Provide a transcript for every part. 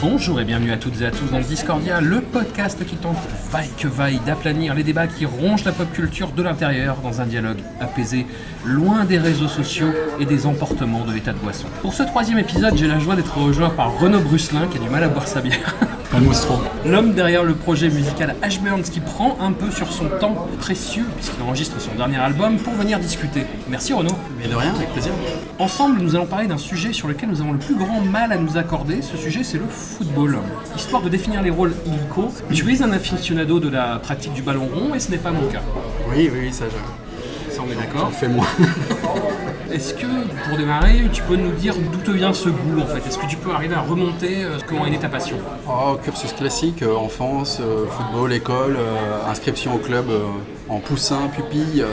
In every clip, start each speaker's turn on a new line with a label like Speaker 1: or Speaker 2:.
Speaker 1: Bonjour et bienvenue à toutes et à tous dans Discordia, le podcast qui tente vaille que vaille d'aplanir les débats qui rongent la pop culture de l'intérieur dans un dialogue apaisé, loin des réseaux sociaux et des emportements de l'état de boisson. Pour ce troisième épisode, j'ai la joie d'être rejoint par Renaud Brusselin qui a du mal à boire sa bière. L'homme derrière le projet musical Ashburns qui prend un peu sur son temps précieux puisqu'il enregistre son dernier album pour venir discuter. Merci Renaud.
Speaker 2: Mais de rien, avec plaisir.
Speaker 1: Ensemble, nous allons parler d'un sujet sur lequel nous avons le plus grand mal à nous accorder. Ce sujet, c'est le football. Histoire de définir les rôles illico, tu es un aficionado de la pratique du ballon rond et ce n'est pas mon cas.
Speaker 2: Oui, oui, oui, ça, je...
Speaker 1: Ça, on est d'accord.
Speaker 2: Fais moi.
Speaker 1: Est-ce que, pour démarrer, tu peux nous dire d'où te vient ce goût en fait? Est-ce que tu peux arriver à remonter comment est née ta passion
Speaker 2: Oh, cursus classique, euh, enfance, euh, football, école, euh, inscription au club en poussin, pupille,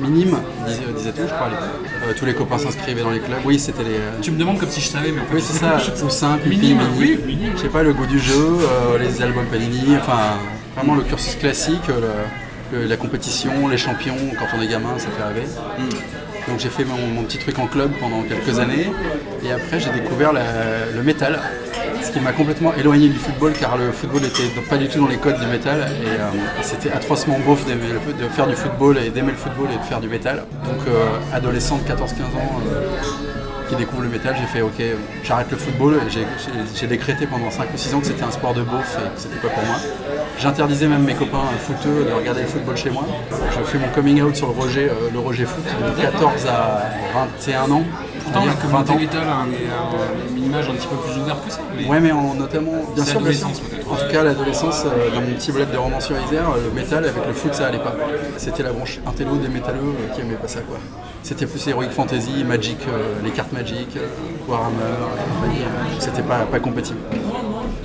Speaker 2: minime, disait, disait-on, je crois. Euh, tous les copains s'inscrivaient dans les clubs. Oui, c'était les.
Speaker 1: Tu me demandes comme si je savais, mais en fait,
Speaker 2: Oui, c'est ça, poussin, pupille,
Speaker 1: Minime,
Speaker 2: minime.
Speaker 1: oui, minime.
Speaker 2: Je sais pas, le goût du jeu, euh, les albums Panini, enfin, vraiment le cursus classique, le- le- la compétition, les champions, quand on est gamin, ça fait rêver. Donc j'ai fait mon, petit truc en club pendant quelques années et après j'ai découvert le métal, ce qui m'a complètement éloigné du football car le football était donc pas du tout dans les codes du métal et, euh, c'était atrocement beauf de faire du football et d'aimer le football et de faire du métal. Donc euh, adolescent de 14-15 ans euh, qui découvre le métal, j'ai fait ok, j'arrête le football j'ai- décrété pendant 5 ou 6 ans que c'était un sport de beauf et que c'était pas pour moi. J'interdisais même mes copains footeux de regarder le football chez moi. Je fais mon coming out sur le Roger, euh, le Roger Foot de 14 à 21 ans.
Speaker 1: Pourtant, la
Speaker 2: C'est-à-dire 20
Speaker 1: communauté
Speaker 2: ans.
Speaker 1: métal a un- une image un petit peu plus ouverte que ça. Mais...
Speaker 2: Ouais, mais en, notamment, bien sûr. En tout cas, l'adolescence, euh, dans mon petit bled de Romans-sur-Isère, euh, le métal avec le foot, ça allait pas. C'était la branche intello des métalleux qui aimaient pas ça, quoi. C'était plus Heroic Fantasy, Magic, euh, les cartes Magic, Warhammer, c'était pas, compatible.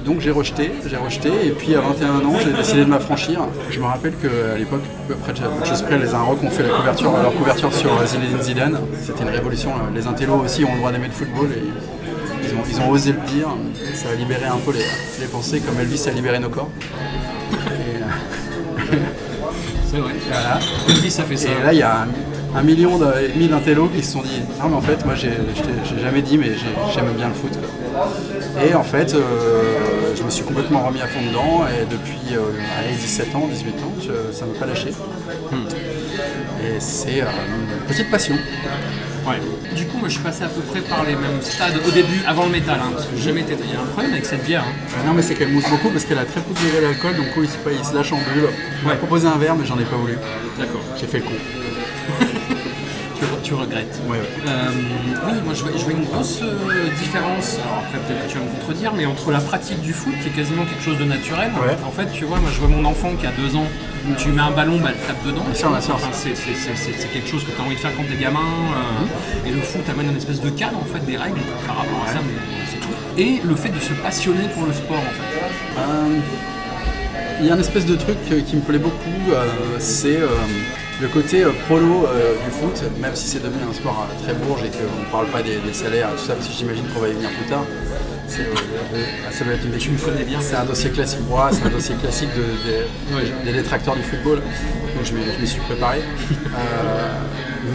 Speaker 2: Donc j'ai rejeté, j'ai rejeté, et puis à 21 ans, j'ai décidé de m'affranchir. Je me rappelle qu'à l'époque, après Près, les Inrocks ont fait la couverture, leur couverture sur euh, Zinedine Zidane. C'était une révolution. euh, Les intellos aussi ont le droit d'aimer le football, et ils ont, osé le dire. Ça a libéré un peu les, les pensées, comme Elvis a libéré nos corps. Et,
Speaker 1: C'est vrai.
Speaker 2: voilà.
Speaker 1: Elvis, ça fait ça.
Speaker 2: Et là, il y a un, un million de- et demi d'intellos qui se sont dit Ah, mais en fait, moi, j'ai jamais dit, mais j'ai- j'aime bien le foot. quoi. Et en fait, euh, je me suis complètement remis à fond dedans. Et depuis euh, allez, 17 ans, 18 ans, je- ça ne m'a pas lâché. Et c'est euh, une petite passion.
Speaker 1: Ouais. Du coup, moi, je suis passé à peu près par les mêmes stades au début, avant le métal, hein, parce que j'ai jamais été. Il y a un problème avec cette bière. hein.
Speaker 2: Non, mais c'est qu'elle mousse beaucoup parce qu'elle a très peu de degré d'alcool. Donc, oui, il se, il se lâche en bulle. On m'a
Speaker 1: Ouais.
Speaker 2: proposé un verre, mais j'en ai pas voulu.
Speaker 1: D'accord.
Speaker 2: J'ai fait le con.
Speaker 1: Tu, tu regrettes.
Speaker 2: Ouais, ouais.
Speaker 1: Euh, oui, moi je vois, je vois une grosse euh, différence, alors après peut-être que tu vas me contredire, mais entre la pratique du foot qui est quasiment quelque chose de naturel.
Speaker 2: Ouais.
Speaker 1: En fait, tu vois, moi je vois mon enfant qui a deux ans, tu mets un ballon, bah, elle tape dedans.
Speaker 2: Bien sûr, bien sûr.
Speaker 1: Enfin, c'est, c'est- c'est- c'est- c'est quelque chose que tu as envie de faire quand t'es gamin. euh, Et le foot amène une espèce de cadre, en fait, des règles par rapport à ça, mais c'est tout. Et le fait de se passionner pour le sport, en fait.
Speaker 2: Euh, Il y a un espèce de truc qui me plaît beaucoup, euh, c'est euh, le côté euh, prolo euh, du foot, même si c'est devenu un sport euh, très bourge et qu'on ne parle pas des, des salaires et tout ça, parce que j'imagine qu'on va y venir plus tard. C'est, ça doit être une
Speaker 1: Tu me connais bien.
Speaker 2: C'est un dossier classique, ouais, c'est un dossier classique de- des- des détracteurs du football, donc je m'y suis préparé.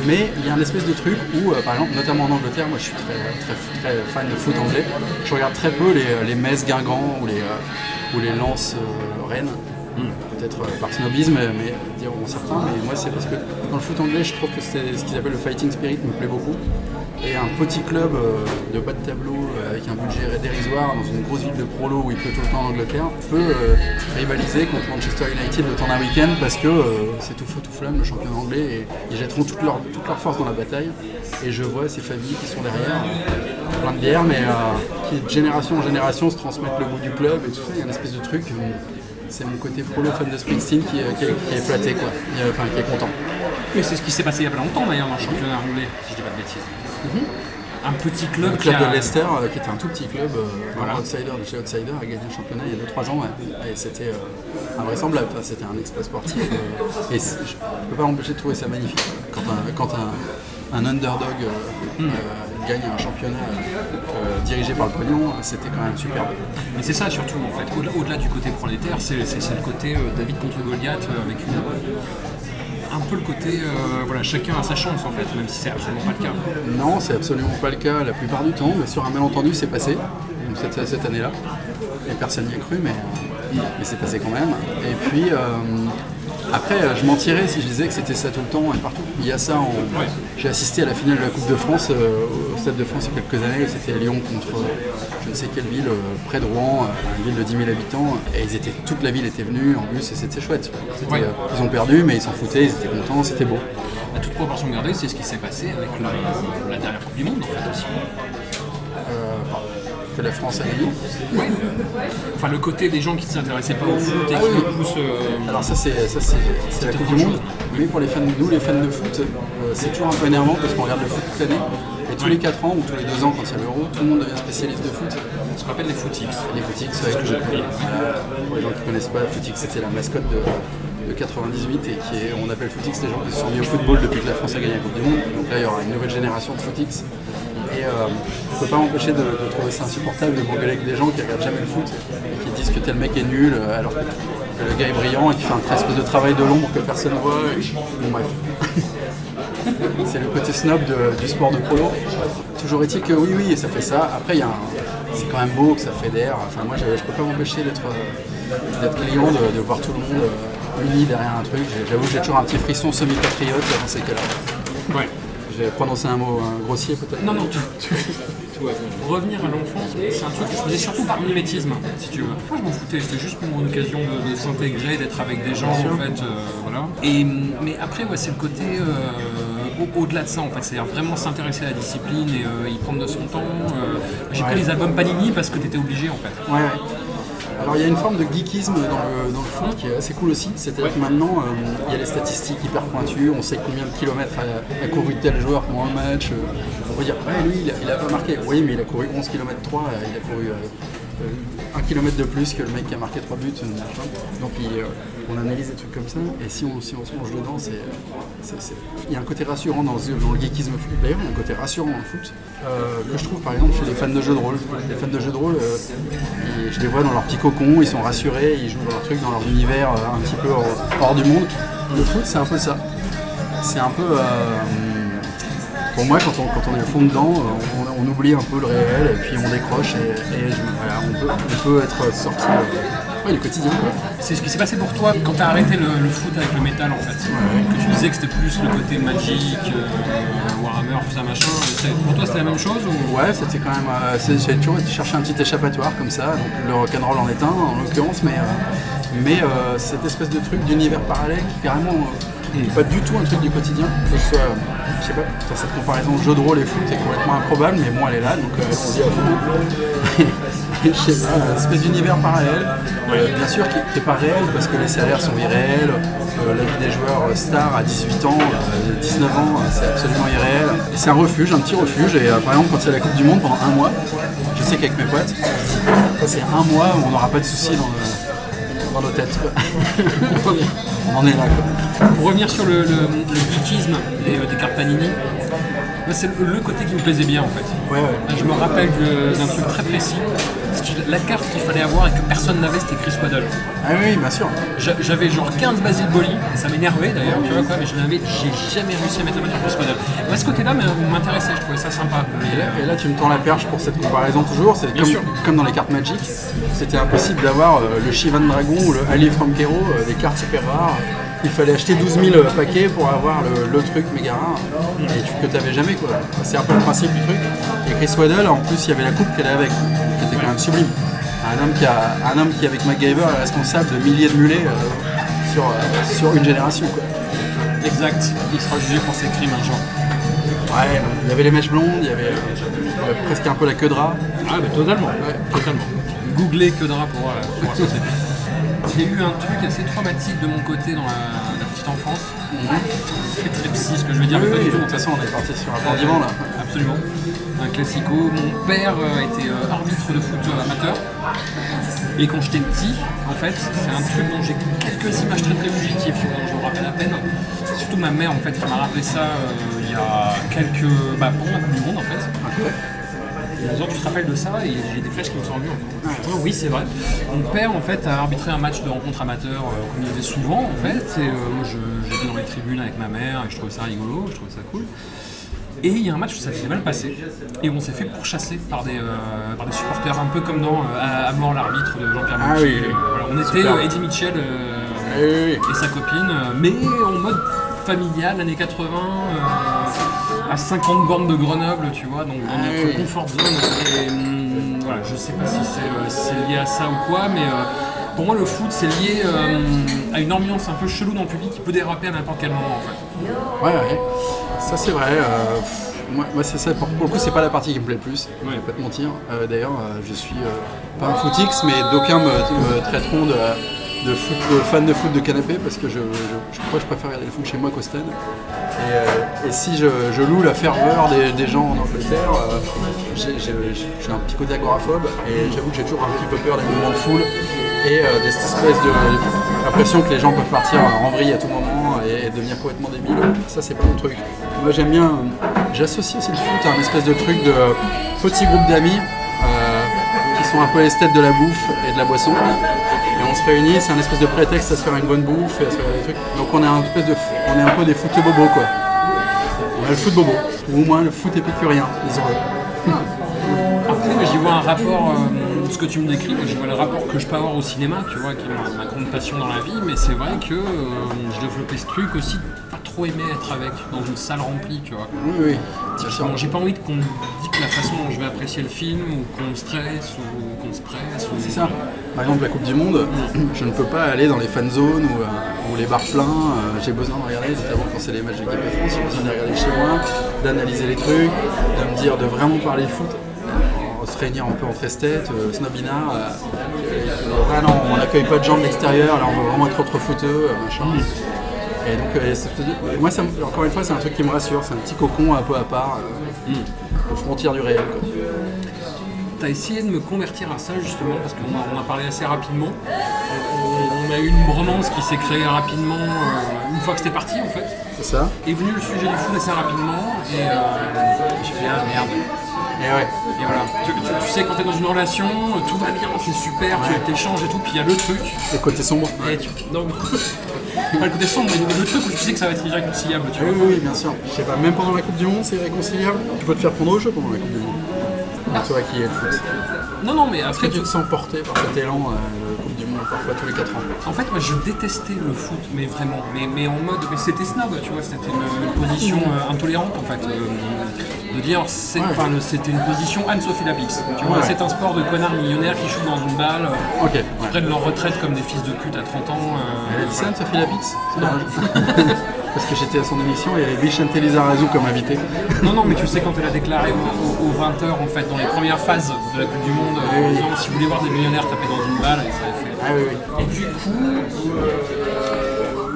Speaker 2: Mais il y a un espèce de truc où, par exemple, notamment en Angleterre, moi je suis très, très, très fan de foot anglais, je regarde très peu les, les Metz Guingamp ou les, ou les Lens Rennes. Peut-être euh, par snobisme, mais diront certains, mais moi c'est parce que dans le foot anglais, je trouve que c'est ce qu'ils appellent le fighting spirit me plaît beaucoup. Et un petit club euh, de bas de tableau euh, avec un budget dérisoire dans une grosse ville de prolo où il pleut tout le temps en Angleterre peut euh, rivaliser contre Manchester United le temps d'un week-end parce que euh, c'est tout feu tout flamme le champion anglais et ils jetteront toute leur, toute leur force dans la bataille. Et je vois ces familles qui sont derrière, euh, plein de bière, mais euh, qui de génération en génération se transmettent le goût du club et tout ça. Il y a une espèce de truc. Euh, c'est mon côté prolo fan de Springsteen qui, est- qui est, qui est flatté, quoi. Est- Enfin, qui est content.
Speaker 1: Mais c'est ce qui s'est passé il y a pas longtemps d'ailleurs dans le championnat anglais, si je dis pas de bêtises. Un petit club,
Speaker 2: Le club
Speaker 1: qui a...
Speaker 2: de Leicester, euh, qui était un tout petit club, euh,
Speaker 1: Voilà.
Speaker 2: un outsider de chez Outsider, a gagné le championnat il y a 2-3 ans. ouais. Et c'était euh, invraisemblable, Enfin, c'était un exploit sportif. euh, et je ne peux pas m'empêcher de trouver ça magnifique. Quand un, quand un, un underdog euh,
Speaker 1: Hmm.
Speaker 2: euh, gagne un championnat euh, dirigé par le pognon, c'était quand même superbe.
Speaker 1: Mais c'est ça surtout en fait, au-delà, du côté prolétaire, c'est, le côté euh, David contre Goliath euh, avec une- un peu le côté euh, voilà, chacun a sa chance en fait, même si c'est absolument pas le cas.
Speaker 2: Non, c'est absolument pas le cas la plupart du temps, mais sur un malentendu, c'est passé, donc cette, cette année-là. Et personne n'y a cru, mais, mais c'est passé quand même. Et puis, euh, après, euh, je mentirais si je disais que c'était ça tout le temps et partout. Il y a ça, en... j'ai assisté à la finale de la Coupe de France euh, au Stade de France il y a quelques années, c'était Lyon contre euh, je ne sais quelle ville, près de Rouen, une ville de 10 000 habitants, et ils étaient, toute la ville était venue en bus et c'était chouette.
Speaker 1: Ouais.
Speaker 2: ils ont perdu, mais ils s'en foutaient, ils étaient contents, c'était beau.
Speaker 1: À toute proportion gardée, c'est ce qui s'est passé avec la, la dernière Coupe du Monde en fait aussi.
Speaker 2: Euh, que la France a gagné.
Speaker 1: Enfin le côté des gens qui ne s'intéressaient pas au foot et
Speaker 2: Ah
Speaker 1: qui
Speaker 2: oui.
Speaker 1: poussent. euh,
Speaker 2: Alors ça c'est ça c'est c'est la Coupe du Monde.
Speaker 1: chose.
Speaker 2: Mais pour les fans, nous les fans de foot, euh, c'est toujours un peu énervant parce qu'on regarde le foot toute l'année. Et tous les 4 ans ou tous les 2 ans quand il y a l'euro, tout le monde devient spécialiste de foot.
Speaker 1: ce qu'on appelle les footix.
Speaker 2: Les Footix,
Speaker 1: C'est ce que j'ai appris.
Speaker 2: Voilà. Pour les gens qui ne connaissent pas, Footix c'était la mascotte de, de 98 et qui est, on appelle Footix les gens qui se sont mis au football depuis que la France a gagné la Coupe du Monde. Donc là il y aura une nouvelle génération de Footix. Et euh, je ne peux pas m'empêcher de, trouver ça insupportable de m'engueuler avec des gens qui regardent jamais le foot et qui disent que tel mec est nul euh, alors que, le gars est brillant et qui fait un espèce de travail de l'ombre que personne voit. Bon bref. C'est le côté snob du sport de polo. Toujours est-il que oui, oui, ça fait ça. Après, c'est quand même beau que ça fédère. Enfin, moi, je ne peux pas m'empêcher d'être euh, d'être client, de, de voir tout le monde euh, uni derrière un truc. J'avoue que j'ai toujours un petit frisson semi-patriote dans ces cas-là.
Speaker 1: Ouais.
Speaker 2: J'ai prononcé un mot grossier peut-être.
Speaker 1: Non, non, tout, tout. Revenir à l'enfance, c'est un truc que je faisais surtout par mimétisme, si tu veux. Moi, je m'en foutais, c'était juste pour une occasion de, de s'intégrer, d'être avec des gens, en fait, euh, voilà. Et, mais après, ouais, c'est le côté euh, au- au-delà de ça, en fait, c'est-à-dire vraiment s'intéresser à la discipline et euh, y prendre de son temps. J'ai pris
Speaker 2: Ouais.
Speaker 1: les albums Panini parce que t'étais obligé, en fait.
Speaker 2: Ouais, ouais. Alors il y a une forme de geekisme dans le, dans le foot qui est assez cool aussi. C'est-à-dire que maintenant, euh, il y a les statistiques hyper pointues, on sait combien de kilomètres a, a couru tel joueur pendant le match. euh, on peut dire, ouais, lui, il a, il a pas marqué. Oui, mais il a couru 11 km 3, euh, il a couru euh, 1 km de plus que le mec qui a marqué 3 buts. euh. Donc euh, on analyse des trucs comme ça, et si on, se plonge dedans, c'est, il y a un côté rassurant dans, le geekisme foot. D'ailleurs, il y a un côté rassurant dans le foot, que je trouve par exemple chez les fans de jeux de rôle. Les fans de jeux de rôle, je les vois dans leur petit cocon, ils sont rassurés, ils jouent dans leur truc, dans leur univers un petit peu hors du monde. Le foot, c'est un peu ça. C'est un peu. Pour moi, quand on, quand on est au fond dedans, euh, on, on oublie un peu le réel et puis on décroche et, et je- voilà, on, peut, on peut être sorti euh, ouais, du quotidien.
Speaker 1: C'est ce qui s'est passé pour toi quand t'as arrêté le, le foot avec le métal, en fait. Que tu disais que c'était plus le côté magique, euh, Warhammer, tout ça, machin. Pour toi, c'était la même chose ou...
Speaker 2: Ouais, c'était quand même. euh, J'ai toujours été chercher un petit échappatoire comme ça. Donc le rock'n'roll en est un en l'occurrence, mais, euh, mais euh, cette espèce de truc d'univers parallèle qui carrément euh, n'est pas du tout un truc du quotidien. Que ce soit, euh, je sais pas, cette comparaison jeu de rôle et foot est complètement improbable, mais bon, elle est là, donc euh, on dit à fond. je sais pas, une espèce d'univers parallèle, euh, bien sûr qui n'est pas réel parce que les salaires sont irréels, euh, la vie des joueurs euh, stars à 18 ans, euh, 19 ans, euh, c'est absolument irréel. Et C'est un refuge, un petit refuge, et euh, par exemple quand il y a la Coupe du Monde pendant un mois, je sais qu'avec mes potes, c'est un mois où on n'aura pas de soucis dans, le- dans nos têtes. quoi. on en est là. Quoi.
Speaker 1: Pour revenir sur le, le, le geekisme des, euh, des cartes Panini, moi, c'est le, côté qui me plaisait bien en fait.
Speaker 2: Ouais, ouais.
Speaker 1: Je me rappelle d'un truc très précis. Parce que la carte qu'il fallait avoir et que personne n'avait, c'était Chris Waddle.
Speaker 2: Ah oui, bien sûr.
Speaker 1: J'a- J'avais genre 15 Basil Boli, et ça m'énervait d'ailleurs, tu vois quoi, mais je n'avais, j'ai jamais réussi à mettre la main sur Chris Waddle. Moi, ce côté-là mais, m'intéressait, je trouvais ça sympa. Mais,
Speaker 2: Et là, et là, tu me tends la perche pour cette comparaison toujours. C'est comme, dans les cartes Magic. C'était impossible d'avoir euh, le Shivan Dragon ou le Ali from Kero, euh, des cartes hyper rares il fallait acheter 12 000 paquets pour avoir le, le truc méga rare et que tu n'avais jamais. quoi. C'est un peu le principe du truc. Et Chris Waddle, en plus, il y avait la coupe qu'elle avait avec, qui était quand même sublime. Un homme qui, a, un homme qui avec MacGyver, est responsable de milliers de mulets euh, sur, euh, sur une génération. Quoi.
Speaker 1: Exact. Il sera jugé pour ses crimes un jour.
Speaker 2: Ouais, il y avait les mèches blondes, il y avait euh, presque un peu la queue de rat.
Speaker 1: Ah, mais totalement. Totalement. Googlez que drap pour, euh, pour associer. J'ai eu un truc assez traumatique de mon côté dans la, la petite enfance. C'est très psy ce que je veux dire, mais pas
Speaker 2: Oui,
Speaker 1: du
Speaker 2: de
Speaker 1: tout.
Speaker 2: toute façon, on est parti sur un bandiment là.
Speaker 1: Absolument. Un classico. Mon père euh, était euh, arbitre de foot amateur. Et quand j'étais petit, en fait, c'est un truc dont j'ai quelques images très très fugitives, dont je me rappelle à peine. C'est surtout ma mère en fait qui m'a rappelé ça euh, il y a quelques. bah pendant la Coupe du Monde en fait. En tu te rappelles de ça et j'ai des flèches qui me sont revenues encore. Ah, oui, c'est vrai. Mon père, en fait, a arbitré un match de rencontre amateur, euh, comme il faisait souvent, en fait. Et euh, moi, j'étais dans les tribunes avec ma mère et je trouvais ça rigolo, je trouvais ça cool. Et il y a un match où ça s'est mal passé et on s'est fait pourchasser par des, euh, par des supporters, un peu comme dans euh, À- À mort l'arbitre de Jean-Pierre
Speaker 2: Ah
Speaker 1: Monchy.
Speaker 2: oui, oui.
Speaker 1: Voilà, on était Eddie Mitchell
Speaker 2: Oui,
Speaker 1: et sa copine, mais en mode familial, années 80, euh, à 50 bornes de Grenoble, tu vois, donc dans
Speaker 2: Ah
Speaker 1: notre
Speaker 2: oui.
Speaker 1: confort zone. Et, hum, voilà, je sais pas si c'est euh, si c'est lié à ça ou quoi, mais euh, pour moi, le foot, c'est lié euh, à une ambiance un peu chelou dans le public qui peut déraper à n'importe quel moment, en fait.
Speaker 2: Ouais, ouais. Ça c'est vrai. moi, moi, c'est ça. Pour, pour le coup, c'est pas la partie qui me plaît le plus. Je vais pas te mentir. D'ailleurs, je suis pas un footix, mais d'aucuns me, me traiteront de, de, foot, de fan de foot de canapé parce que je, je, crois que je préfère regarder le foot chez moi qu'au stade. Et, euh, si je, loue la ferveur des, des gens en Angleterre, euh, j'ai un petit côté agoraphobe et j'avoue que j'ai toujours un petit peu peur des mouvements de foule et euh, de cette espèce de l'impression que les gens peuvent partir en vrille à tout moment et, devenir complètement débiles. Ça, c'est pas mon truc. Moi, j'aime bien. euh, J'associe aussi le foot à un espèce de truc de petit groupe d'amis euh, qui sont un peu les têtes de la bouffe et de la boisson. On se réunit, c'est un espèce de prétexte à se faire une bonne bouffe et à se faire des trucs. Donc on est un espèce de, on est un peu des foot bobos quoi. On a le foot bobo, ou au moins le foot épicurien, disons-le.
Speaker 1: Après, moi, j'y vois un rapport, euh, ce que tu me décris, moi, j'y vois le rapport que je peux avoir au cinéma, tu vois, qui est ma, ma grande passion dans la vie, mais c'est vrai que euh, je développais ce truc aussi, de pas trop aimer être avec, dans une salle remplie, tu vois.
Speaker 2: Oui, oui,
Speaker 1: j'ai pas envie qu'on me dise la façon dont je vais apprécier le film, ou qu'on stresse, ou
Speaker 2: C'est ça. Par exemple, la Coupe du Monde, je ne peux pas aller dans les fan zones ou, euh, les bars pleins. euh, j'ai besoin de regarder, notamment quand c'est les matchs de l'équipe de France, j'ai besoin de regarder chez moi, d'analyser les trucs, de me dire, de vraiment parler foot, se réunir un peu entre esthètes, euh, snobinards. euh, ah on n'accueille pas de gens de l'extérieur, là on veut vraiment être autre footeux, euh, machin. Et donc, moi, encore une fois, c'est un truc qui me rassure, c'est un petit cocon un peu à part, aux frontières du réel.
Speaker 1: T'as essayé de me convertir à ça justement parce qu'on a, on a parlé assez rapidement. On, on a eu une bromance qui s'est créée rapidement euh, une fois que c'était parti en fait.
Speaker 2: C'est ça
Speaker 1: Est venu le sujet du foot assez rapidement et euh, j'ai fait ah merde.
Speaker 2: Et ouais.
Speaker 1: Et voilà. Tu, tu- tu sais quand t'es dans une relation, tout va bien, c'est super, tu t'échanges et tout, puis il y a le truc.
Speaker 2: Le côté sombre.
Speaker 1: Et tu, non, pas le côté sombre, mais le truc où tu sais que ça va être irréconciliable, tu
Speaker 2: Oui,
Speaker 1: vois.
Speaker 2: oui, oui, bien sûr. Je sais pas, même pendant la Coupe du Monde, c'est réconciliable. Tu peux te faire prendre au jeu pendant la Coupe du Monde. Tu vois qui est le foot.
Speaker 1: Non, non, mais
Speaker 2: Est-ce
Speaker 1: après
Speaker 2: que tu te sens porté par cet élan euh, Coupe du Monde parfois tous les 4 ans?
Speaker 1: En fait, moi, je détestais le foot, mais vraiment, mais, mais en mode, mais c'était snob, tu vois, c'était une, position euh, intolérante, en fait, euh, de dire, c'est,
Speaker 2: Ouais.
Speaker 1: enfin, c'était une position Anne-Sophie Lapix, tu vois,
Speaker 2: Ouais.
Speaker 1: c'est un sport de connards millionnaires qui jouent dans une balle, euh,
Speaker 2: Ok.
Speaker 1: qui prennent leur retraite comme des fils de pute à 30 ans. euh,
Speaker 2: Elle a dit ça,
Speaker 1: voilà.
Speaker 2: Sophie Lapix C'est dommage. Parce que j'étais à son émission et il y avait Vicente Lizarazu comme invité.
Speaker 1: Non, non, mais tu sais, quand elle a déclaré aux, 20h, en fait, dans les premières phases de la Coupe du Monde, euh, en disant, si vous voulez voir des millionnaires taper dans une balle, et ça avait fait...
Speaker 2: Ah oui, oui.
Speaker 1: Et du coup,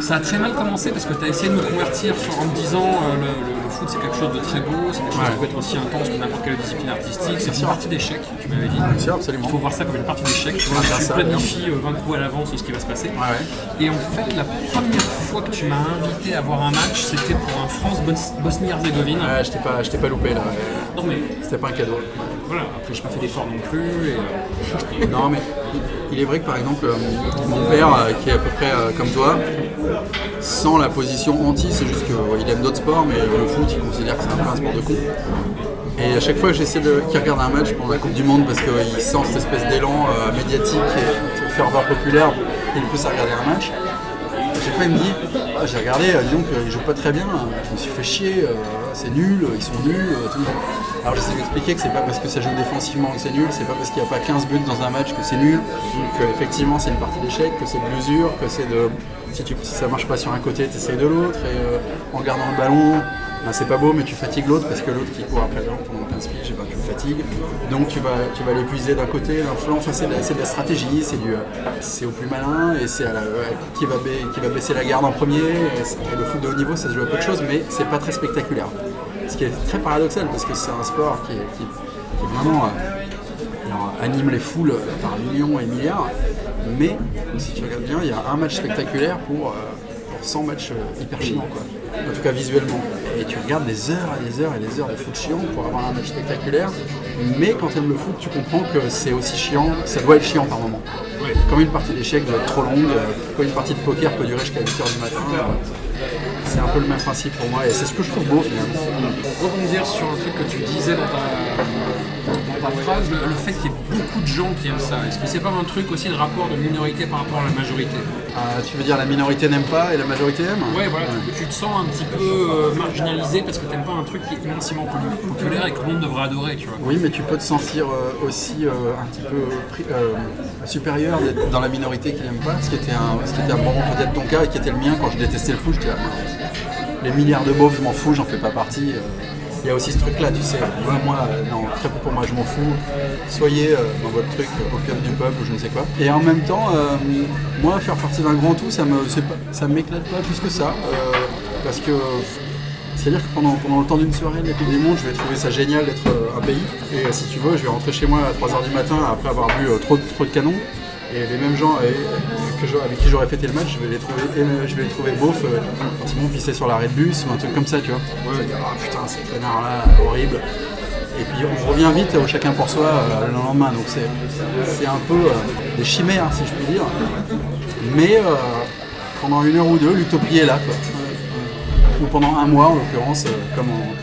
Speaker 1: ça a très mal commencé parce que tu as essayé de me convertir sur, en me disant euh, le, le- le foot c'est quelque chose de très beau, c'est quelque chose
Speaker 2: Ouais.
Speaker 1: qui peut être aussi intense que n'importe quelle discipline artistique, c'est une partie d'échec, tu m'avais dit.
Speaker 2: Bien sûr, absolument.
Speaker 1: Il faut voir ça comme une partie d'échec, tu vois,
Speaker 2: faire
Speaker 1: tu
Speaker 2: ça,
Speaker 1: planifies euh, 20 coups à l'avance ce qui va se passer.
Speaker 2: Ouais, ouais.
Speaker 1: Et en fait, la première fois que tu m'as invité à voir un match, c'était pour un France-Bosnie-Herzégovine.
Speaker 2: Ouais, je t'ai pas, je pas loupé là.
Speaker 1: Non mais
Speaker 2: C'était pas un cadeau.
Speaker 1: voilà, après j'ai pas fait d'effort non plus. Et, euh,
Speaker 2: Non, mais il est vrai que par exemple, euh, mon père, qui est à peu près comme toi, sans la position anti, c'est juste qu'il aime d'autres sports, mais le foot, il considère que c'est un peu un sport de con. Et à chaque fois que j'essaie qu'il regarde un match pendant la Coupe du Monde, parce qu'il sent cette espèce d'élan euh, médiatique et ferveur populaire, il pousse à regarder un match. Fois il me dit j'ai regardé, euh, dis donc ils jouent pas très bien, je me suis fait chier, euh, c'est nul, ils sont nuls, euh, tout. Alors j'essaie d'expliquer que c'est pas parce que ça joue défensivement que c'est nul, c'est pas parce qu'il n'y a pas 15 buts dans un match que c'est nul, que effectivement c'est une partie d'échec, que c'est de l'usure, que c'est de. Si, tu, si ça marche pas sur un côté, tu essayes de l'autre, et euh, en gardant le ballon, ben, c'est pas beau, mais tu fatigues l'autre parce que l'autre qui court après ballon pendant 15 piges, ben, tu le fatigues. Donc tu vas, tu vas l'épuiser d'un côté, d'un flanc. Enfin, c'est de, la- stratégie, c'est au plus malin et c'est qui, va qui va baisser la garde en premier. Et, le foot de haut niveau, ça se joue à peu de choses, mais c'est pas très spectaculaire. Ce qui est très paradoxal parce que c'est un sport qui, qui, vraiment euh, anime les foules par millions et milliards. Mais si tu regardes bien, il y a un match spectaculaire pour, euh, pour 100 matchs euh, hyper chiants, quoi. En tout cas visuellement. Et tu regardes des heures et des heures et des heures de foot chiant pour avoir un match spectaculaire. Mais quand tu aimes le foot, tu comprends que c'est aussi chiant, ça doit être chiant par moment. Comme une partie d'échecs doit être trop longue, euh, comme une partie de poker peut durer jusqu'à 8h du matin. euh, C'est un peu le même principe pour moi et c'est ce que je trouve beau finalement.
Speaker 1: Pour rebondir sur un truc que tu disais dans ta, ta phrase, le, le fait qu'il y ait beaucoup de gens qui aiment ça, est-ce que c'est pas un truc aussi de rapport de minorité par rapport à la majorité
Speaker 2: Euh, tu veux dire la minorité n'aime pas et la majorité aime?
Speaker 1: Ouais, voilà, tu, tu te sens un petit peu euh, marginalisé parce que t'aimes pas un truc qui est immensément populaire et que tout le monde devrait adorer, tu vois.
Speaker 2: Oui, mais tu peux te sentir euh, aussi euh, un petit peu supérieur d'être dans la minorité qui n'aime pas, ce qui était un, ce qui était un moment peut-être ton cas et qui était le mien quand je détestais le foot. J'étais là, les milliards de beaufs, je m'en fous, j'en fais pas partie. Il y a aussi ce truc-là, tu sais. Moi, euh, non, très peu pour moi, je m'en fous. Soyez euh, dans votre truc, euh, opium du peuple, ou je ne sais quoi. Et en même temps, moi, faire partie d'un grand tout, ça me, ça m'éclate pas plus que ça. parce que c'est-à-dire que pendant, pendant le temps d'une soirée la Coupe du Monde, je vais trouver ça génial d'être un pays. Et si tu veux, je vais rentrer chez moi à 3h du matin après avoir bu trop, de- trop de canons. Et les mêmes gens euh, que avec qui j'aurais fêté le match, je vais les trouver, euh, je vais les trouver beaufs euh, quand ils sur l'arrêt de bus ou un truc comme ça, tu vois. Je vais dire, ah putain, ces connards-là, horrible. Et puis on revient vite au chacun pour soi euh, le lendemain. Donc c'est c'est un peu euh, des chimères, si je puis dire. Mais euh, pendant une heure ou deux, l'utopie est là. Quoi. Ou pendant un mois, en l'occurrence, euh, comme en,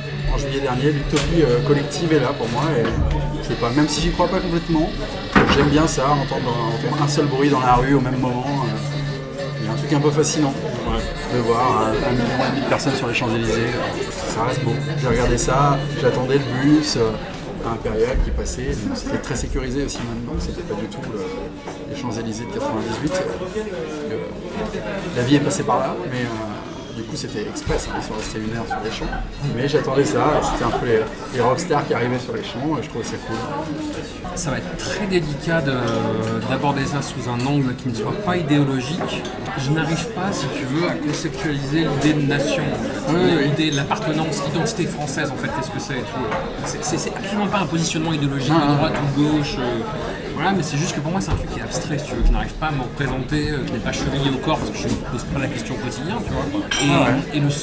Speaker 2: dernier, l'utopie euh, collective est là pour moi. Et je sais pas, même si j'y crois pas complètement, j'aime bien ça, entendre, entendre un seul bruit dans la rue au même moment. euh, Il y a un truc un peu fascinant de voir un, un million et demi de personnes sur les Champs-Élysées. Ça reste beau. J'ai regardé ça, j'attendais le bus euh, impérial qui passait. C'était très sécurisé aussi maintenant, c'était pas du tout le- les Champs-Élysées de 98. Euh, la vie est passée par là, mais euh, du coup c'était express, hein, ils sont restés une heure sur les champs. Mais j'attendais ça, c'était un peu les, les rockstars qui arrivaient sur les champs, et je trouvais ça cool.
Speaker 1: Ça va être très délicat de- d'aborder ça sous un angle qui ne soit pas idéologique. Je n'arrive pas, si tu veux, à conceptualiser l'idée de nation, en fait. l'idée de l'appartenance, l'identité française, en fait, qu'est-ce que c'est et tout. C'est- absolument pas un positionnement idéologique de droite ou de gauche. euh, voilà, mais c'est juste que pour moi, c'est un truc qui est abstrait, si tu veux, que je n'arrive pas à me représenter, euh, que je n'ai pas chevillé au corps parce que je ne me pose pas la question au quotidien, tu vois. Et, et le, le-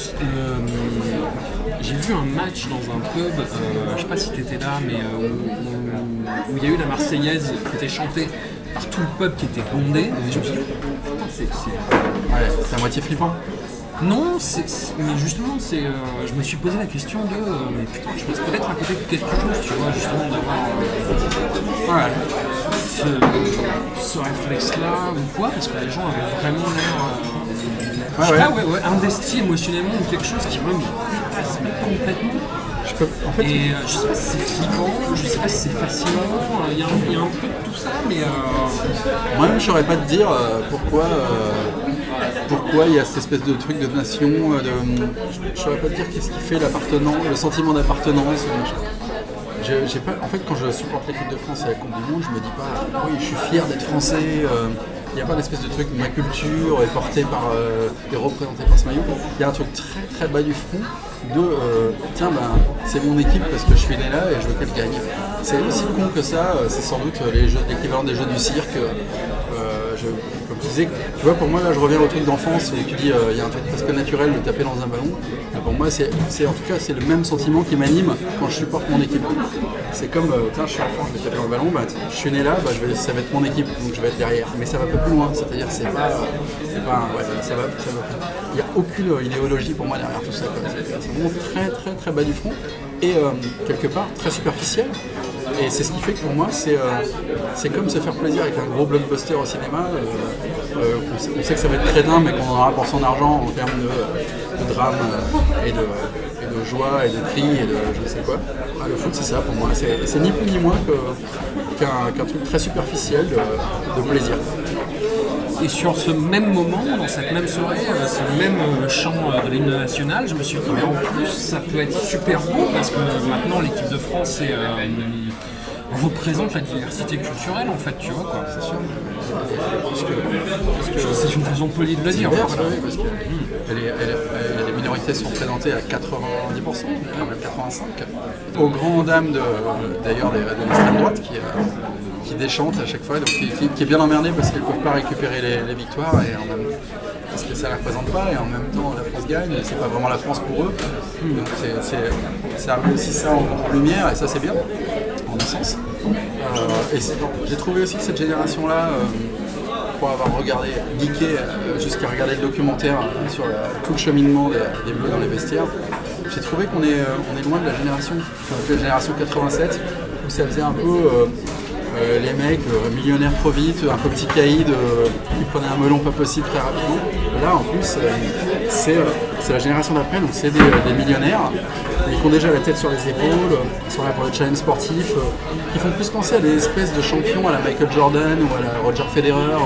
Speaker 1: j'ai vu un match dans un pub, euh, je sais pas si tu étais là, mais euh, où- il y a eu la Marseillaise qui était chantée par tout le peuple qui était bondé. Et je me suis dit, putain, c'est- c'est-
Speaker 2: Ouais, c'est à moitié flippant.
Speaker 1: non, c'est- mais justement, c'est, euh, je me suis posé la question de, euh, mais putain, je passe peut-être à côté de quelque chose, tu vois, justement, d'avoir euh,
Speaker 2: Ouais.
Speaker 1: Ce, ce réflexe-là ou quoi, parce que les gens avaient vraiment l'air, euh, sais
Speaker 2: ouais.
Speaker 1: pas, ouais, ouais, investis émotionnellement ou quelque chose qui, me dépasse complètement.
Speaker 2: Je peux, en fait,
Speaker 1: Et euh, je sais pas si c'est flippant, je sais pas si c'est fascinant, il y, a un- il y a un peu de tout ça, mais euh,
Speaker 2: Moi-même, je saurais pas te dire euh, pourquoi, euh, pourquoi il y a cette espèce de truc de nation. euh, de, je saurais pas te dire qu'est-ce qui fait l'appartenance, le sentiment d'appartenance. Euh, je- pas, en fait, quand je supporte l'équipe de France à la Coupe du Monde, je me dis pas, oui, je suis fier d'être français. euh, Il n'y a pas d'espèce de truc, ma culture est portée par, euh, et représentée par ce maillot. Il y a un truc très très bas du front de, euh, tiens, ben, c'est mon équipe parce que je suis né là et je veux qu'elle gagne. C'est aussi con que ça, euh, c'est sans doute les l'équivalent des jeux du cirque. Euh, je- comme tu disais, tu vois, pour moi, là, je reviens au truc d'enfance où tu dis, euh, il y a un truc presque naturel de taper dans un ballon. Et pour moi, c'est, en tout cas, c'est le même sentiment qui m'anime quand je supporte mon équipe. C'est comme, euh, tiens, je suis enfant, je vais taper dans le ballon, bah, je suis né là, bah, ça va être mon équipe, donc je vais être derrière. Mais ça va pas plus loin, c'est-à-dire, c'est pas, c'est pas, ouais, ça va, ça. Il n'y a aucune euh, idéologie pour moi derrière tout ça. C'est, vraiment très, très, très bas du front et euh, quelque part très superficiel. Et c'est ce qui fait que pour moi, c'est, euh, c'est comme se faire plaisir avec un gros blockbuster au cinéma. euh, euh, on, sait, que ça va être crétin, mais qu'on en aura pour son argent en termes de, drame et, de, joie et de cris et de je ne sais quoi. Ah, le foot, c'est ça pour moi. C'est ni plus ni moins qu'un truc très superficiel de plaisir.
Speaker 1: Et sur ce même moment, dans cette même soirée, euh, ce même euh, chant euh, de l'hymne national, je me suis dit, mais en plus, ça peut être super beau parce que maintenant, l'équipe de France est, représente la diversité culturelle, en fait, tu vois, quoi. C'est sûr. C'est une façon polie de le dire.
Speaker 2: Divers,
Speaker 1: voilà.
Speaker 2: oui, parce que elle- les minorités sont représentées à 90%, même 85%. Aux grandes dames de- d'ailleurs de, de l'extrême droite qui, euh, qui déchantent à chaque fois, donc qui, qui- qui est bien emmerdée parce qu'elles ne peuvent pas récupérer les, les victoires et en même parce que ça ne les représente pas et en même temps la France gagne, et c'est pas vraiment la France pour eux. Donc c'est, c'est- ça met aussi ça en, en lumière et ça c'est bien, Euh, j'ai trouvé aussi que cette génération-là, euh, pour avoir regardé, geeké euh, jusqu'à regarder le documentaire euh, sur tout le cheminement des, des Bleus dans les vestiaires, j'ai trouvé qu'on est, est loin de la génération, appelait la génération 87, où ça faisait un peu euh, les mecs euh, millionnaires trop vite, un peu petit caïd euh, qui prenaient un melon pas possible très rapidement. Là, en plus, euh, c'est la génération d'après, donc c'est des, millionnaires mais qui ont déjà la tête sur les épaules, qui sont là pour le challenge sportif, qui font plus penser à des espèces de champions à la Michael Jordan ou à la Roger Federer,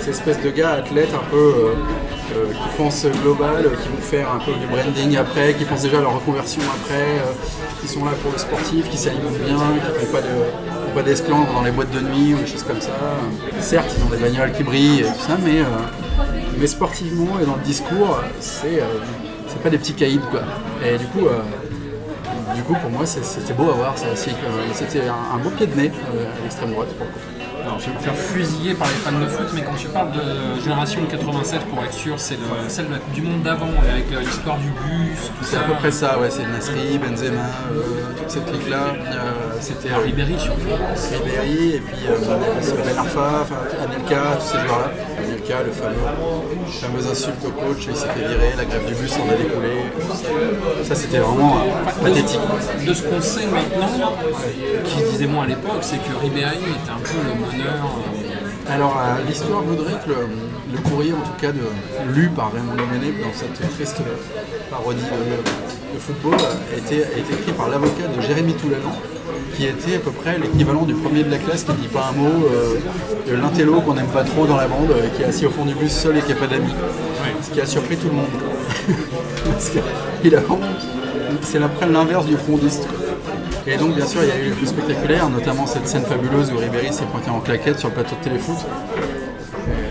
Speaker 2: ces espèces de gars athlètes un peu qui pensent global, qui vont faire un peu du branding après, qui pensent déjà à leur reconversion après, qui sont là pour le sportif, qui s'alimentent bien, qui ne font pas de pas d'esclandre dans les boîtes de nuit ou des choses comme ça. Certes, ils ont des bagnoles qui brillent et tout ça, mais, euh, mais sportivement et dans le discours, c'est euh, c'est pas des petits caïds quoi. Et du coup, euh, du coup pour moi, c'était beau à voir ça C'était un, un beau pied de nez à l'extrême droite. pour le coup.
Speaker 1: Alors, je vais me faire fusiller par les fans de foot, mais quand tu parles de génération 87, pour être sûr, c'est le- celle de la Coupe du Monde d'avant, avec euh, l'histoire du bus, tout
Speaker 2: C'est
Speaker 1: ça.
Speaker 2: à peu près ça, ouais, c'est Nasri, Benzema, euh, toute cette clique-là. Euh, C'était
Speaker 1: Ah, Ribéry surtout.
Speaker 2: Ribéry et puis euh, Ben Arfa, Anelka, tous ces joueurs-là. Le fameux, les fameuses insultes au coach, il s'est fait virer, la grève du bus en a découlé. Ça, c'était vraiment euh, pathétique.
Speaker 1: De ce qu'on sait maintenant, qui disait moi à l'époque, c'est que Ribéry était un peu le meneur. euh,
Speaker 2: Alors, euh, l'histoire voudrait que le, le courrier, en tout cas, de, lu par Raymond Domenech dans cette triste parodie de, de football, a été, a été écrit par l'avocat de Jérémy Toulalan, qui était à peu près l'équivalent du premier de la classe qui ne dit pas un mot, euh, de l'intello qu'on n'aime pas trop dans la bande, euh, qui est assis au fond du bus seul et qui n'a pas d'amis. Ce qui a surpris tout le monde. Parce qu'il a C'est l'inverse du frondiste. quoi. Et donc, bien sûr, il y a eu le plus spectaculaire, notamment cette scène fabuleuse où Ribéry s'est pointé en claquette sur le plateau de téléfoot.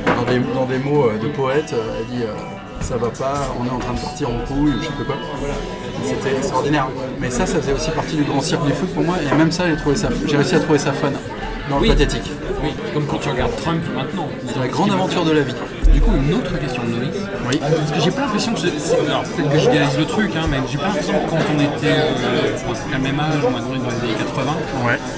Speaker 2: Dans des, dans des mots euh, de poète, elle dit euh, Ça va pas, on est en train de partir en couille, ou je sais pas quoi. C'était extraordinaire. Mais ça, ça faisait aussi partie du grand cirque du foot pour moi, et même ça, j'ai trouvé ça- j'ai réussi à trouver ça fun. Dans
Speaker 1: Oui.
Speaker 2: le pathétique.
Speaker 1: Oui, comme quand tu regardes Trump maintenant.
Speaker 2: C'est la grande aventure de la vie.
Speaker 1: Du coup, une autre question de Loïs.
Speaker 2: Oui.
Speaker 1: Parce que j'ai pas l'impression que. je- Alors, peut-être que je idéalise le truc, hein, mais j'ai pas l'impression que quand on était euh, à même âge, on va dire dans les années 80,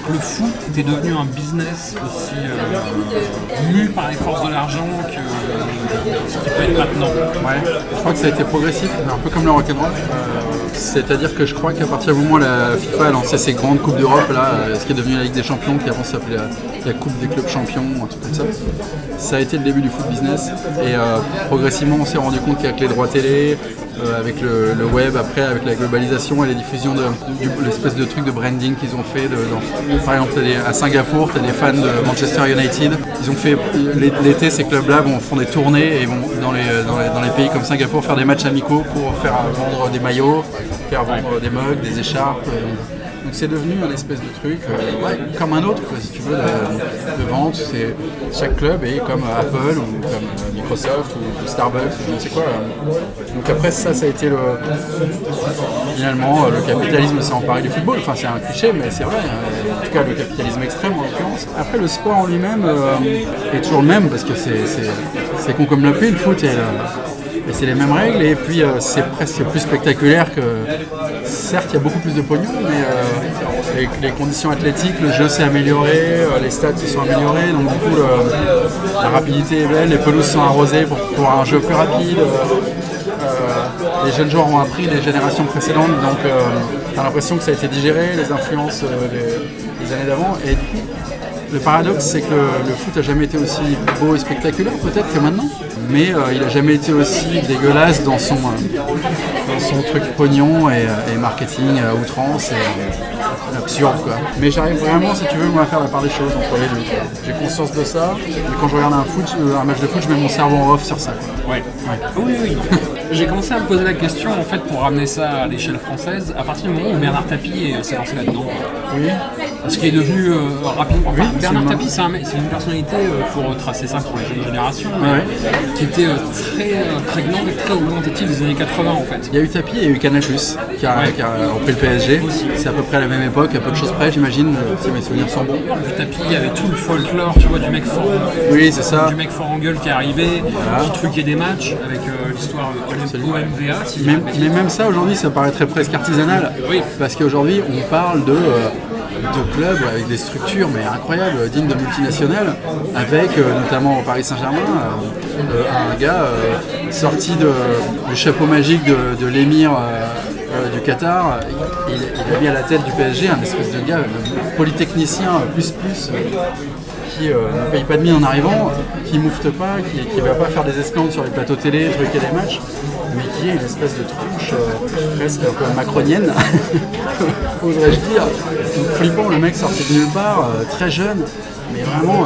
Speaker 1: que le foot était devenu un business aussi euh, mu par les forces de l'argent que ce qui peut être maintenant.
Speaker 2: Ouais, je crois que ça a été progressif, un peu comme le rock'n'roll. Euh, C'est-à-dire que je crois qu'à partir du moment où la FIFA a lancé ses grandes coupes d'Europe, là, euh, ce qui est devenu la Ligue des Champions, qui avant s'appelait la, la Coupe des clubs champions, un truc comme ça, ça a été le début du foot business. Et euh, progressivement, on s'est rendu compte qu'avec les droits télé, euh, avec le, web, après avec la globalisation et les diffusions de, l'espèce de truc de branding qu'ils ont fait. Par exemple, à Singapour, tu as des fans de Manchester United. Ils ont fait l'été, ces clubs-là vont font des tournées et vont dans les pays comme Singapour faire des matchs amicaux pour faire vendre des maillots, faire vendre des mugs, des écharpes. euh. Donc c'est devenu un espèce de truc, euh, comme un autre, si tu veux, de, vente. C'est chaque club est comme Apple ou comme euh, Microsoft ou, Starbucks ou je ne sais quoi. euh. Donc après ça, ça a été le finalement euh, le capitalisme s'est emparé du football. Enfin c'est un cliché, mais c'est vrai. euh, En tout cas le capitalisme extrême en l'occurrence. Après le sport en lui-même euh, est toujours le même parce que c'est c'est- c'est con comme le pied, le foot. Et, euh, c'est les mêmes règles et puis euh, c'est presque plus spectaculaire que certes il y a beaucoup plus de pognon mais euh, les, les conditions athlétiques le jeu s'est amélioré euh, les stats se sont améliorés donc du coup la rapidité est belle les pelouses sont arrosées pour, un jeu plus rapide euh, euh, les jeunes joueurs ont appris des générations précédentes donc euh, t'as l'impression que ça a été digéré les influences des, années d'avant et le paradoxe, c'est que le, foot a jamais été aussi beau et spectaculaire, peut-être que maintenant, mais il a jamais été aussi dégueulasse dans son, son truc pognon et, euh, et marketing à outrance et euh, absurde quoi. Mais j'arrive vraiment, si tu veux, moi, à faire la part des choses entre les deux. J'ai conscience de ça, et quand je regarde un, foot, euh, un match de foot, je mets mon cerveau en off sur ça. quoi.
Speaker 1: Ouais. Oui, oui. J'ai commencé à me poser la question, en fait, pour ramener ça à l'échelle française, à partir du moment où Bernard Tapie s'est lancé là-dedans.
Speaker 2: Oui.
Speaker 1: Ce qui est devenu euh, rapidement. Enfin,
Speaker 2: Oui,
Speaker 1: Bernard. Tapie, c'est un une personnalité, euh, pour retracer ça pour les jeunes générations,
Speaker 2: Ouais.
Speaker 1: qui était euh, très prégnante et très augmentative des années 80, en fait.
Speaker 2: Il y a eu Tapi et il y a eu Canal+, qui a,
Speaker 1: Ouais.
Speaker 2: qui a repris le PSG. C'est à peu près à la même époque, à peu de choses près, j'imagine, si mes souvenirs sont bons.
Speaker 1: Du tapis, il y avait tout le folklore, tu vois, du mec fort,
Speaker 2: Oui, c'est ça.
Speaker 1: du mec fort en gueule qui est arrivé, qui truquait des matchs avec euh, l'histoire euh, OMVA. Si
Speaker 2: Mais,
Speaker 1: de
Speaker 2: même ça, aujourd'hui, ça paraîtrait presque artisanal.
Speaker 1: Oui.
Speaker 2: Parce qu'aujourd'hui, on parle de, euh, de clubs avec des structures mais incroyables, dignes de multinationales, avec euh, notamment au Paris Saint-Germain, euh, euh, un gars sorti du chapeau magique de, l'émir du Qatar. Il, il a mis à la tête du PSG un espèce de gars, polytechnicien plus plus. Qui euh, ne paye pas de mine en arrivant, qui moufte pas, qui ne va pas faire des esclandres sur les plateaux télé, truquer des matchs, mais qui est une espèce de tronche euh, presque un peu macronienne, oserais-je dire. Flippant, le mec sorti de nulle part, euh, très jeune, mais vraiment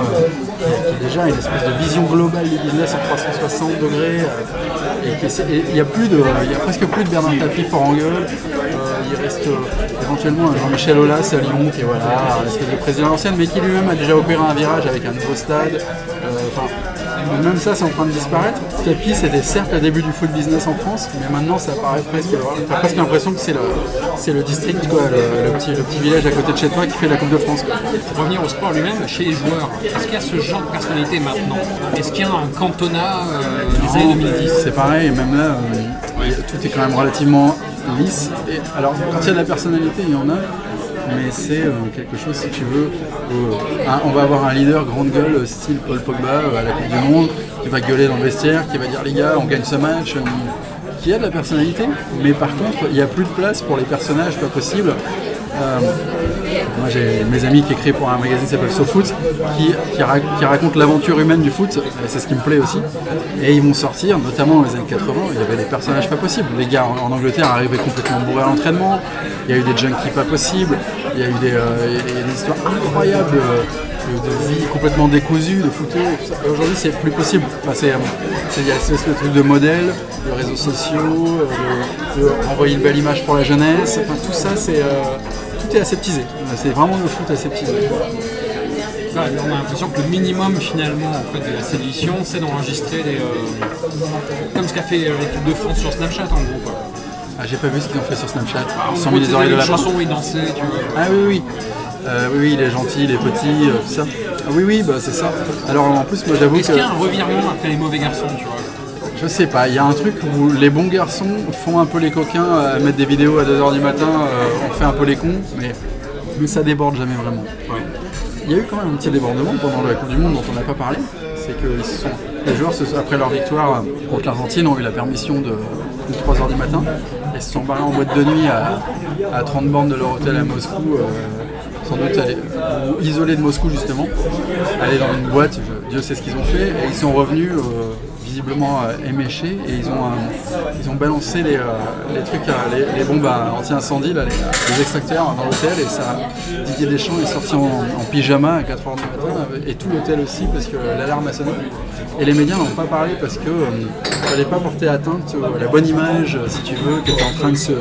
Speaker 2: qui a déjà une espèce de vision globale du business en 360 degrés. et il y a a presque plus de Bernard Tapie fort en gueule. Euh, il reste euh, éventuellement un Jean-Michel Aulas à Lyon qui est voilà, un espèce de président à l'ancienne, mais qui lui-même a déjà opéré un virage avec un nouveau stade. Euh, même ça, c'est en train de disparaître. Tapie, c'était certes le début du foot business en France, mais maintenant, ça paraît presque. T'as presque l'impression que c'est le, le district, quoi, le, le petit, le petit village à côté de chez toi qui fait la Coupe de France. quoi.
Speaker 1: Pour revenir au sport lui-même, chez les joueurs, est-ce qu'il y a ce genre de personnalité maintenant? Est-ce qu'il y a un cantonat euh, des années 2010
Speaker 2: C'est pareil, même là, euh, tout est quand même relativement lisse. Et, alors, quand il y a de la personnalité, il y en a, mais c'est euh, quelque chose, si tu veux, où, euh, un- on va avoir un leader grande gueule, euh, style Paul Pogba à la Coupe du Monde, qui va gueuler dans le vestiaire, qui va dire les gars, on gagne ce match, qui a de la personnalité, mais par contre, il n'y a plus de place pour les personnages, pas possible. Euh, moi j'ai mes amis qui écrivent pour un magazine qui s'appelle SoFoot qui, qui, qui raconte l'aventure humaine du foot, c'est ce qui me plaît aussi. Et ils vont sortir, notamment dans les années 80, il y avait des personnages pas possibles. Les gars en, Angleterre arrivaient complètement bourrés à l'entraînement, il y a eu des junkies pas possibles, il y a eu des, euh, histoires incroyables euh, de, vie complètement décousue, de photos. Aujourd'hui c'est plus possible. Enfin, c'est, il y a de truc de modèle, de réseaux sociaux, de, de renvoyer une belle image pour la jeunesse. Enfin, tout ça c'est. Est aseptisé. C'est vraiment le foot aseptisé.
Speaker 1: On a l'impression que le minimum finalement en fait, de la séduction, c'est d'enregistrer des. euh, comme ce qu'a fait euh, l'équipe de France sur Snapchat en gros. Quoi.
Speaker 2: Ah, j'ai pas vu ce qu'ils ont fait sur Snapchat. Ils sont
Speaker 1: gros,
Speaker 2: mis des
Speaker 1: tu
Speaker 2: oreilles de
Speaker 1: une chanson où ils dansaient, tu vois.
Speaker 2: Ah oui, oui. Euh, oui, oui, il est gentil, il est petit, euh, tout ça. Ah oui, oui, bah c'est ça. Alors en plus, moi j'avoue
Speaker 1: Est-ce
Speaker 2: que
Speaker 1: qu'il y a un revirement après les mauvais garçons, tu vois
Speaker 2: je sais pas, il y a un truc où les bons garçons font un peu les coquins à mettre des vidéos à 2h du matin, euh, on fait un peu les cons, mais, mais ça déborde jamais vraiment. Il y a eu quand même un petit débordement pendant la Coupe du Monde dont on n'a pas parlé. C'est que ils se sont- les joueurs, après leur victoire euh, contre l'Argentine, ont eu la permission de, 3h du matin et se sont barrés en boîte de nuit à, à 30 bornes de leur hôtel à Moscou, euh, sans doute aller, ou isolés de Moscou justement, aller dans une boîte, je- Dieu sait ce qu'ils ont fait, et ils sont revenus euh, visiblement euh, éméchés et ils ont, euh, ils ont balancé les, euh, les trucs, les, bombes anti-incendie, les, extracteurs dans l'hôtel et ça, Didier Deschamps est sorti en, pyjama à 4h du matin et tout l'hôtel aussi parce que l'alarme a sonné. Et les médias n'en ont pas parlé parce que euh, fallait pas porter atteinte à la bonne image, si tu veux, qui était en train de se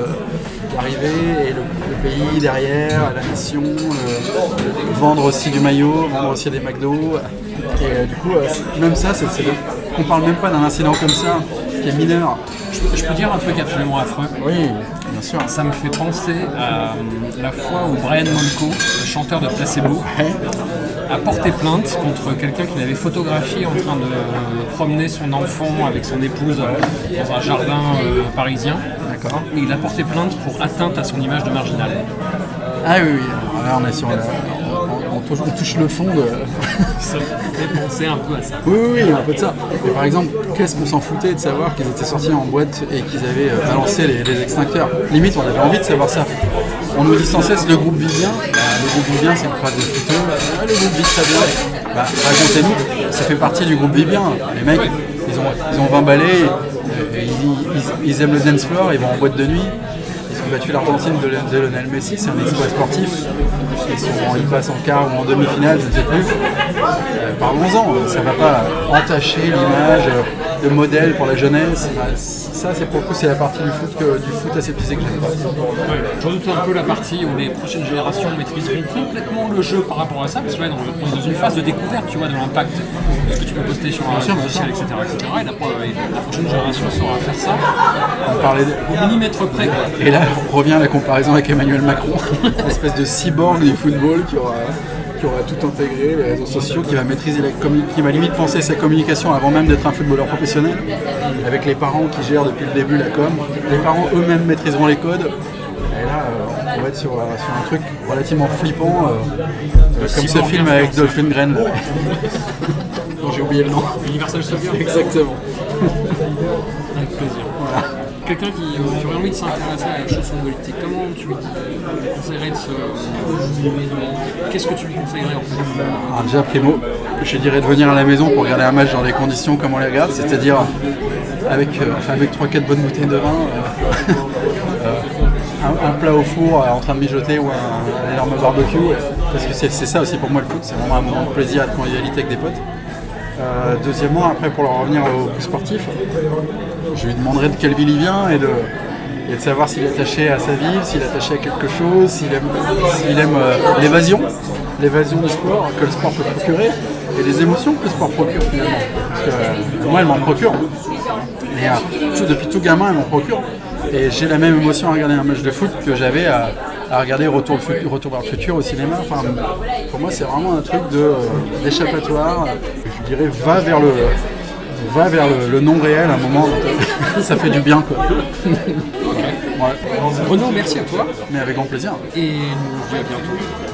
Speaker 2: d'arriver et le, pays derrière, la nation, vendre aussi du maillot, vendre aussi des McDo. Et du coup, même ça, c'est, qu'on parle même pas d'un incident comme ça, qui est mineur.
Speaker 1: Je peux dire un truc absolument affreux.
Speaker 2: Oui, bien sûr.
Speaker 1: Ça me fait penser à euh, la fois où Brian Molko, le chanteur de Placebo, a porté plainte contre quelqu'un qui l'avait photographié en train de euh, promener son enfant avec son épouse euh, dans un jardin euh, parisien.
Speaker 2: D'accord.
Speaker 1: Et il a porté plainte pour atteinte à son image de marginal.
Speaker 2: Ah oui, oui. Alors là, on est sur on, touche, le fond de.
Speaker 1: Ça fait penser un peu à ça.
Speaker 2: Oui, oui, un peu de ça. Mais par exemple, qu'est-ce qu'on s'en foutait de savoir qu'ils étaient sortis en boîte et qu'ils avaient euh, balancé les, les extincteurs? Limite, on avait envie de savoir ça. on nous dit sans cesse le groupe vit bien. Bah, le groupe vit bien, c'est une phrase de footeux. Ah, le groupe vit très bien. Bah, racontez-nous, ça fait partie du groupe vit bien. Les mecs, ils ont, ils ont 20 balais, ils, ils- ils aiment le dance floor, ils vont en boîte de nuit. Battu l'Argentine de, de Lionel Messi, c'est un exploit sportif. Ils, sont, ils passent en quart ou en demi-finale, je ne sais plus. Euh, Parlons-en, ça ne va pas entacher l'image de modèle pour la jeunesse. Ça, c'est pour le coup, c'est la partie du foot, que, du foot aseptisé que j'aime pas.
Speaker 1: Ouais, J'en doute un peu la partie où les prochaines générations maîtriseront complètement le jeu par rapport à ça, parce que là, on est dans une phase de découverte, tu vois, de l'impact de ce que tu peux poster sur un réseau social, etc., etc. Et la, la prochaine génération saura faire ça
Speaker 2: On parlait de-
Speaker 1: au millimètre près, quoi.
Speaker 2: Et là, revient à la comparaison avec Emmanuel Macron, une espèce de cyborg du football qui aura, qui aura tout intégré, les réseaux sociaux, qui va maîtriser la qui va limite penser sa communication avant même d'être un footballeur professionnel, avec les parents qui gèrent depuis le début la com. Les parents eux-mêmes maîtriseront les codes. Et là, euh, on va être sur, euh, sur un truc relativement flippant, euh, euh, comme ce film avec. Dolphin Gren. J'ai oublié le nom.
Speaker 1: Universal Soldier.
Speaker 2: Exactement.
Speaker 1: Avec plaisir. Quelqu'un qui, aurait envie de s'intéresser à la chanson politique, comment tu lui conseillerais de se. Qu'est-ce que tu lui conseillerais en fait?
Speaker 2: Alors déjà, primo, je dirais de venir à la maison pour regarder un match dans des conditions comme on les regarde, c'est-à-dire avec, euh, avec 3-4 bonnes bouteilles de vin, euh, euh, un, plat au four en train de mijoter ou un, un énorme barbecue, parce que c'est ça aussi pour moi le foot, c'est vraiment un moment de plaisir et de convivialité avec des potes. Deuxièmement, après pour en revenir au plus sportif, je lui demanderais de quelle ville il vient et de, savoir s'il est attaché à sa ville, s'il est attaché à quelque chose, s'il aime, euh, l'évasion, l'évasion du sport que le sport peut procurer et les émotions que le sport procure finalement. Parce que euh, moi, elle m'en procure. Euh, depuis tout gamin, elle m'en procure. Et j'ai la même émotion à regarder un match de foot que j'avais à, regarder Retour, Retour vers le futur au cinéma. Enfin, pour moi, c'est vraiment un truc d'échappatoire. Je dirais, va vers le, va vers le, le non réel à un moment. ça fait du bien, quoi. Ouais.
Speaker 1: Renaud, merci à toi
Speaker 2: Mais avec grand plaisir.
Speaker 1: et nous on à bientôt.